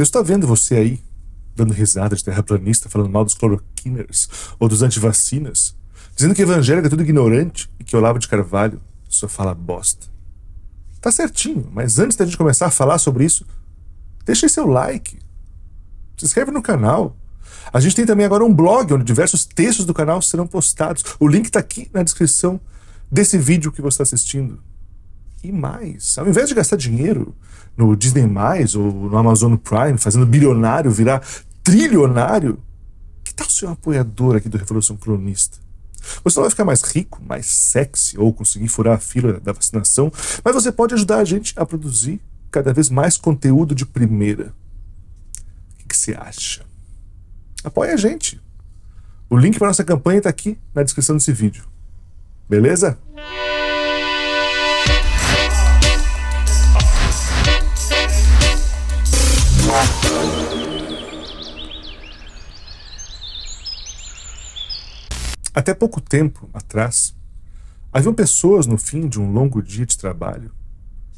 Deus está vendo você aí, dando risada de terraplanista, falando mal dos cloroquiners ou dos antivacinas, dizendo que evangélico é tudo ignorante e que Olavo de Carvalho só fala bosta. Tá certinho, mas antes da gente começar a falar sobre isso, deixa aí seu like. Se inscreve no canal. A gente tem também agora um blog onde diversos textos do canal serão postados. O link está aqui na descrição desse vídeo que você está assistindo. E mais, ao invés de gastar dinheiro no Disney ou no Amazon Prime, fazendo bilionário virar trilionário, que tal ser um apoiador aqui do Revolução Cronista? Você não vai ficar mais rico, mais sexy ou conseguir furar a fila da vacinação, mas você pode ajudar a gente a produzir cada vez mais conteúdo de primeira. O que você acha? Apoie a gente. O link para nossa campanha está aqui na descrição desse vídeo. Beleza? Até pouco tempo atrás, haviam pessoas no fim de um longo dia de trabalho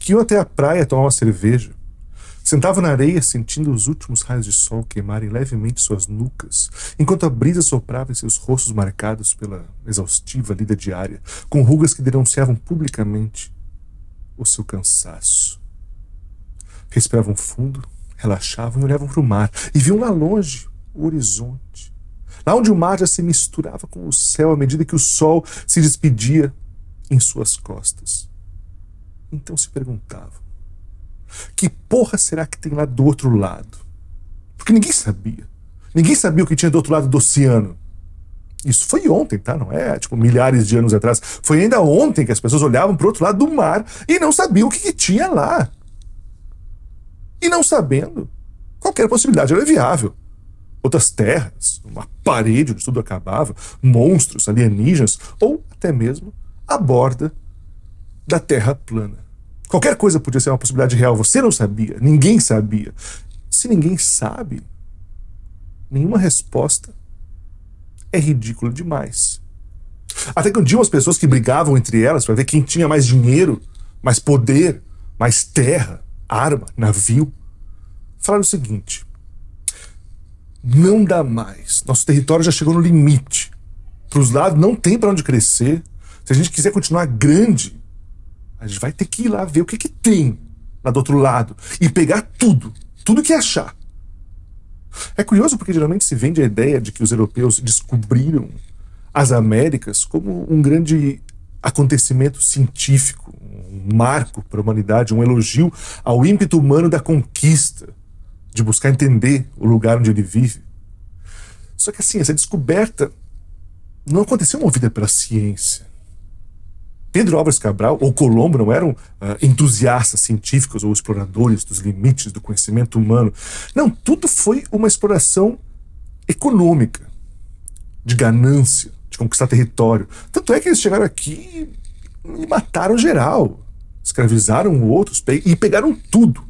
que iam até a praia tomar uma cerveja, sentavam na areia sentindo os últimos raios de sol queimarem levemente suas nucas, enquanto a brisa soprava em seus rostos marcados pela exaustiva lida diária, com rugas que denunciavam publicamente o seu cansaço. Respiravam fundo, relaxavam e olhavam para o mar e viam lá longe o horizonte lá onde o mar já se misturava com o céu à medida que o sol se despedia em suas costas. Então se perguntavam: que porra será que tem lá do outro lado? Porque ninguém sabia. Ninguém sabia o que tinha do outro lado do oceano. Isso foi ontem, tá? Não é tipo milhares de anos atrás. Foi ainda ontem que as pessoas olhavam para o outro lado do mar e não sabiam o que, que tinha lá. E não sabendo, qualquer possibilidade era viável outras terras, uma parede onde tudo acabava, monstros, alienígenas, ou até mesmo a borda da Terra plana. Qualquer coisa podia ser uma possibilidade real. Você não sabia, ninguém sabia. Se ninguém sabe, nenhuma resposta é ridícula demais. Até que um dia umas pessoas que brigavam entre elas para ver quem tinha mais dinheiro, mais poder, mais terra, arma, navio, falaram o seguinte: não dá mais. Nosso território já chegou no limite. Para os lados não tem para onde crescer. Se a gente quiser continuar grande, a gente vai ter que ir lá ver o que, que tem lá do outro lado e pegar tudo, tudo que achar. É curioso porque geralmente se vende a ideia de que os europeus descobriram as Américas como um grande acontecimento científico, um marco para a humanidade, um elogio ao ímpeto humano da conquista de buscar entender o lugar onde ele vive. Só que assim, essa descoberta não aconteceu movida pela ciência. Pedro Álvares Cabral ou Colombo não eram uh, entusiastas científicos ou exploradores dos limites do conhecimento humano. Não, tudo foi uma exploração econômica, de ganância, de conquistar território. Tanto é que eles chegaram aqui e mataram geral, escravizaram outros e pegaram tudo.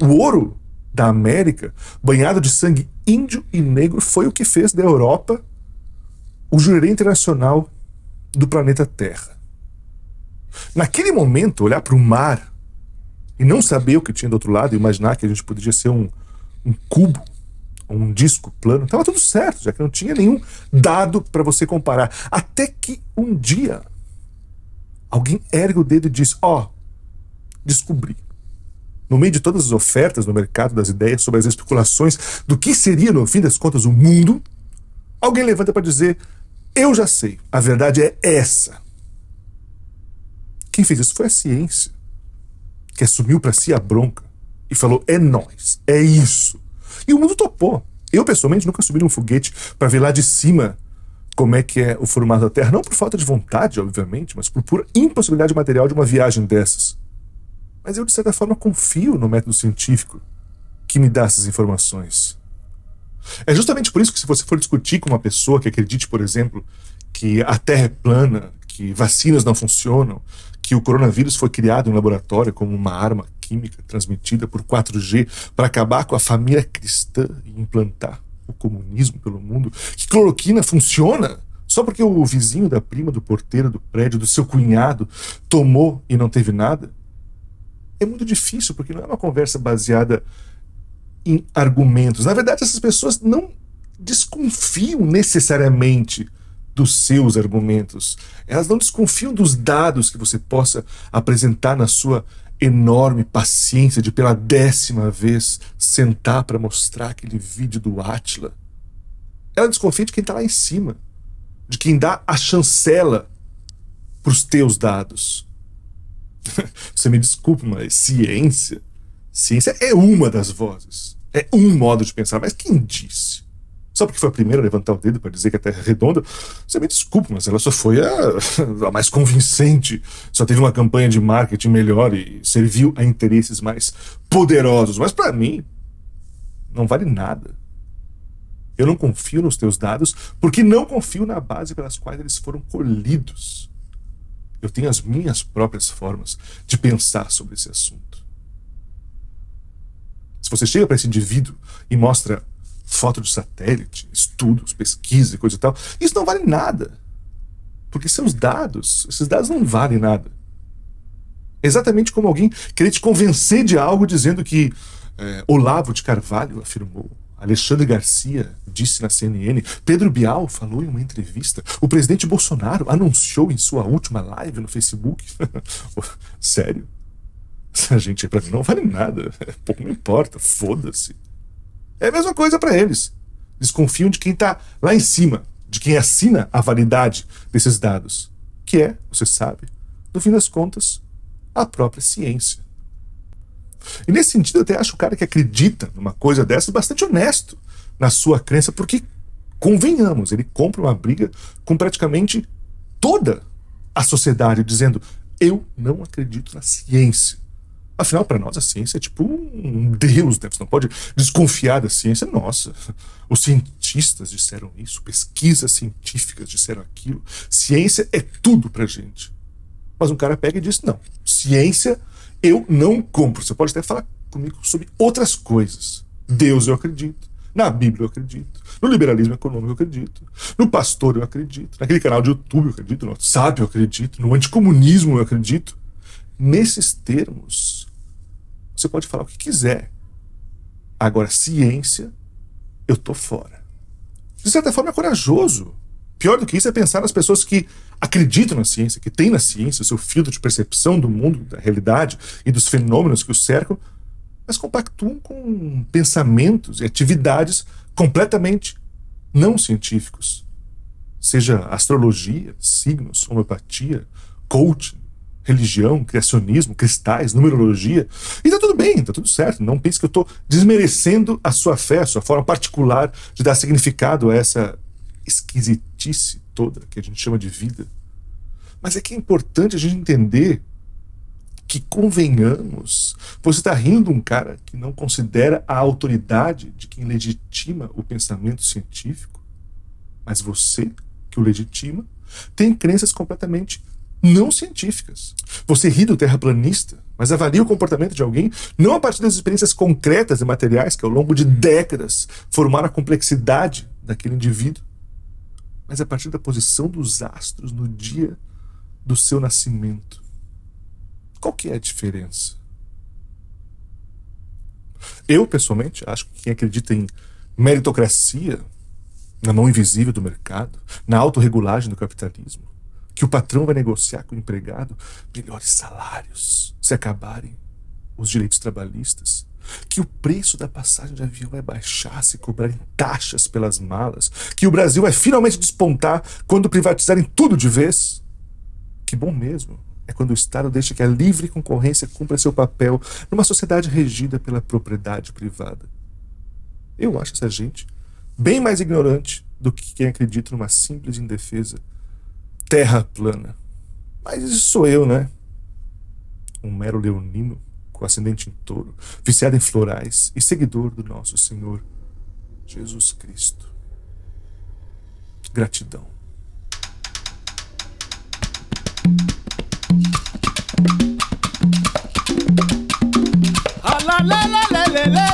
O ouro da América, banhado de sangue índio e negro, foi o que fez da Europa o jurerê internacional do planeta Terra. Naquele momento, olhar para o mar e não saber o que tinha do outro lado, imaginar que a gente poderia ser um, um cubo, um disco plano, estava tudo certo, já que não tinha nenhum dado para você comparar. Até que um dia alguém ergue o dedo e diz: Ó, oh, descobri no meio de todas as ofertas no mercado das ideias sobre as especulações do que seria, no fim das contas, o mundo, alguém levanta para dizer: Eu já sei, a verdade é essa. Quem fez isso foi a ciência, que assumiu para si a bronca e falou: É nós, é isso. E o mundo topou. Eu, pessoalmente, nunca subi num foguete para ver lá de cima como é que é o formato da Terra. Não por falta de vontade, obviamente, mas por pura impossibilidade material de uma viagem dessas. Mas eu, de certa forma, confio no método científico que me dá essas informações. É justamente por isso que, se você for discutir com uma pessoa que acredite, por exemplo, que a Terra é plana, que vacinas não funcionam, que o coronavírus foi criado em laboratório como uma arma química transmitida por 4G para acabar com a família cristã e implantar o comunismo pelo mundo, que cloroquina funciona só porque o vizinho da prima do porteiro do prédio do seu cunhado tomou e não teve nada, é muito difícil, porque não é uma conversa baseada em argumentos. Na verdade, essas pessoas não desconfiam necessariamente dos seus argumentos. Elas não desconfiam dos dados que você possa apresentar na sua enorme paciência de pela décima vez sentar para mostrar aquele vídeo do Atila. Ela desconfia de quem está lá em cima, de quem dá a chancela para os teus dados. você me desculpe, mas ciência, ciência é uma das vozes, é um modo de pensar, mas quem disse? Só porque foi a primeira a levantar o dedo para dizer que a Terra é redonda, você me desculpa, mas ela só foi a, a mais convincente. Só teve uma campanha de marketing melhor e serviu a interesses mais poderosos. Mas para mim, não vale nada. Eu não confio nos teus dados porque não confio na base pelas quais eles foram colhidos. Eu tenho as minhas próprias formas de pensar sobre esse assunto. Se você chega para esse indivíduo e mostra foto de satélite, estudos, pesquisa e coisa e tal. Isso não vale nada. Porque seus dados, esses dados não valem nada. Exatamente como alguém querer te convencer de algo dizendo que é, Olavo de Carvalho afirmou, Alexandre Garcia disse na CNN, Pedro Bial falou em uma entrevista, o presidente Bolsonaro anunciou em sua última live no Facebook. Sério? Essa gente aí pra mim não vale nada. Pouco me importa, foda-se. É a mesma coisa para eles. Desconfiam de quem está lá em cima, de quem assina a validade desses dados, que é, você sabe, no fim das contas, a própria ciência. E nesse sentido, eu até acho o cara que acredita numa coisa dessa bastante honesto na sua crença, porque, convenhamos, ele compra uma briga com praticamente toda a sociedade, dizendo: eu não acredito na ciência. Afinal, para nós, a ciência é tipo um deus, né? Você não pode desconfiar da ciência. Nossa, os cientistas disseram isso, pesquisas científicas disseram aquilo. Ciência é tudo pra gente. Mas um cara pega e diz: não, ciência eu não compro. Você pode até falar comigo sobre outras coisas. Deus eu acredito. Na Bíblia eu acredito. No liberalismo econômico eu acredito. No pastor eu acredito. Naquele canal de YouTube eu acredito. No WhatsApp eu acredito. No anticomunismo eu acredito. Nesses termos, você pode falar o que quiser. Agora, ciência, eu tô fora. De certa forma, é corajoso. Pior do que isso é pensar nas pessoas que acreditam na ciência, que têm na ciência o seu filtro de percepção do mundo, da realidade e dos fenômenos que o cercam, mas compactuam com pensamentos e atividades completamente não científicos. Seja astrologia, signos, homeopatia, coaching, religião, criacionismo, cristais, numerologia. E tá tudo bem, tá tudo certo. Não pense que eu estou desmerecendo a sua fé, a sua forma particular de dar significado a essa esquisitice toda que a gente chama de vida. Mas é que é importante a gente entender que, convenhamos, você está rindo um cara que não considera a autoridade de quem legitima o pensamento científico, mas você, que o legitima, tem crenças completamente não científicas. Você ri do terraplanista, mas avalia o comportamento de alguém não a partir das experiências concretas e materiais que ao longo de décadas formaram a complexidade daquele indivíduo, mas a partir da posição dos astros no dia do seu nascimento. Qual que é a diferença? Eu, pessoalmente, acho que quem acredita em meritocracia, na mão invisível do mercado, na autorregulagem do capitalismo, que o patrão vai negociar com o empregado melhores salários se acabarem os direitos trabalhistas, que o preço da passagem de avião vai baixar se cobrarem taxas pelas malas, que o Brasil vai finalmente despontar quando privatizarem tudo de vez. Que bom mesmo é quando o Estado deixa que a livre concorrência cumpra seu papel numa sociedade regida pela propriedade privada. Eu acho essa gente bem mais ignorante do que quem acredita numa simples indefesa terra plana. Mas isso sou eu, né? Um mero leonino com ascendente em touro, viciado em florais e seguidor do nosso Senhor Jesus Cristo. Gratidão. la la la la